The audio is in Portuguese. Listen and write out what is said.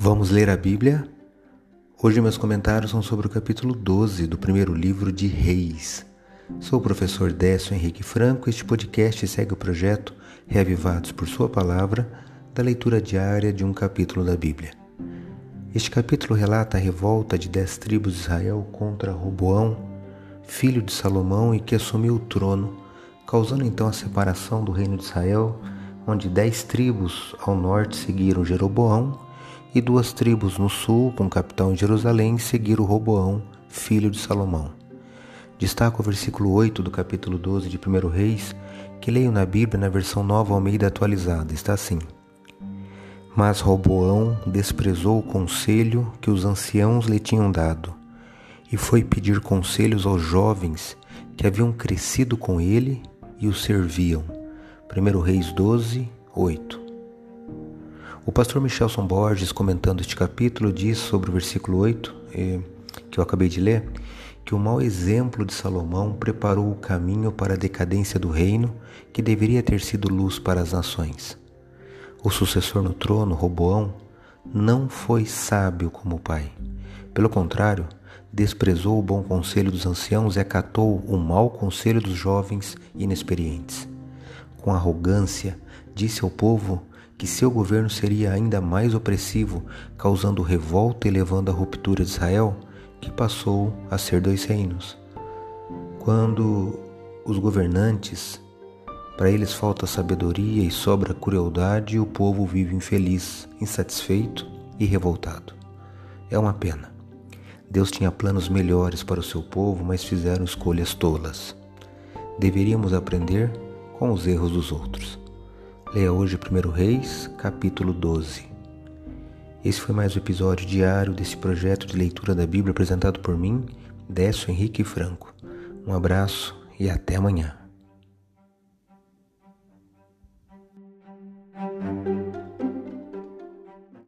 Vamos ler a Bíblia? Hoje meus comentários são sobre o capítulo 12 do primeiro livro de Reis. Sou o professor Décio Henrique Franco e este podcast segue o projeto Reavivados por Sua Palavra, da leitura diária de um capítulo da Bíblia. Este capítulo relata a revolta de dez tribos de Israel contra Roboão, filho de Salomão e que assumiu o trono, causando então a separação do reino de Israel, onde dez tribos ao norte seguiram Jeroboão e duas tribos no sul, com capitão em Jerusalém, seguiram Roboão, filho de Salomão. Destaco o versículo 8 do capítulo 12 de 1 Reis, que leio na Bíblia na versão nova Almeida atualizada. Está assim: Mas Roboão desprezou o conselho que os anciãos lhe tinham dado, e foi pedir conselhos aos jovens que haviam crescido com ele e o serviam. 1 Reis 12, 8. O pastor Michelson Borges, comentando este capítulo, diz sobre o versículo 8, eh, que eu acabei de ler, que o mau exemplo de Salomão preparou o caminho para a decadência do reino, que deveria ter sido luz para as nações. O sucessor no trono, Roboão, não foi sábio como o pai. Pelo contrário, desprezou o bom conselho dos anciãos e acatou o mau conselho dos jovens inexperientes. Com arrogância, disse ao povo que seu governo seria ainda mais opressivo, causando revolta e levando à ruptura de Israel, que passou a ser dois reinos. Quando os governantes, para eles falta sabedoria e sobra crueldade, o povo vive infeliz, insatisfeito e revoltado. É uma pena. Deus tinha planos melhores para o seu povo, mas fizeram escolhas tolas. Deveríamos aprender com os erros dos outros. Leia hoje 1 Reis, capítulo 12. Esse foi mais um episódio diário desse projeto de leitura da Bíblia apresentado por mim, Décio Henrique Franco. Um abraço e até amanhã.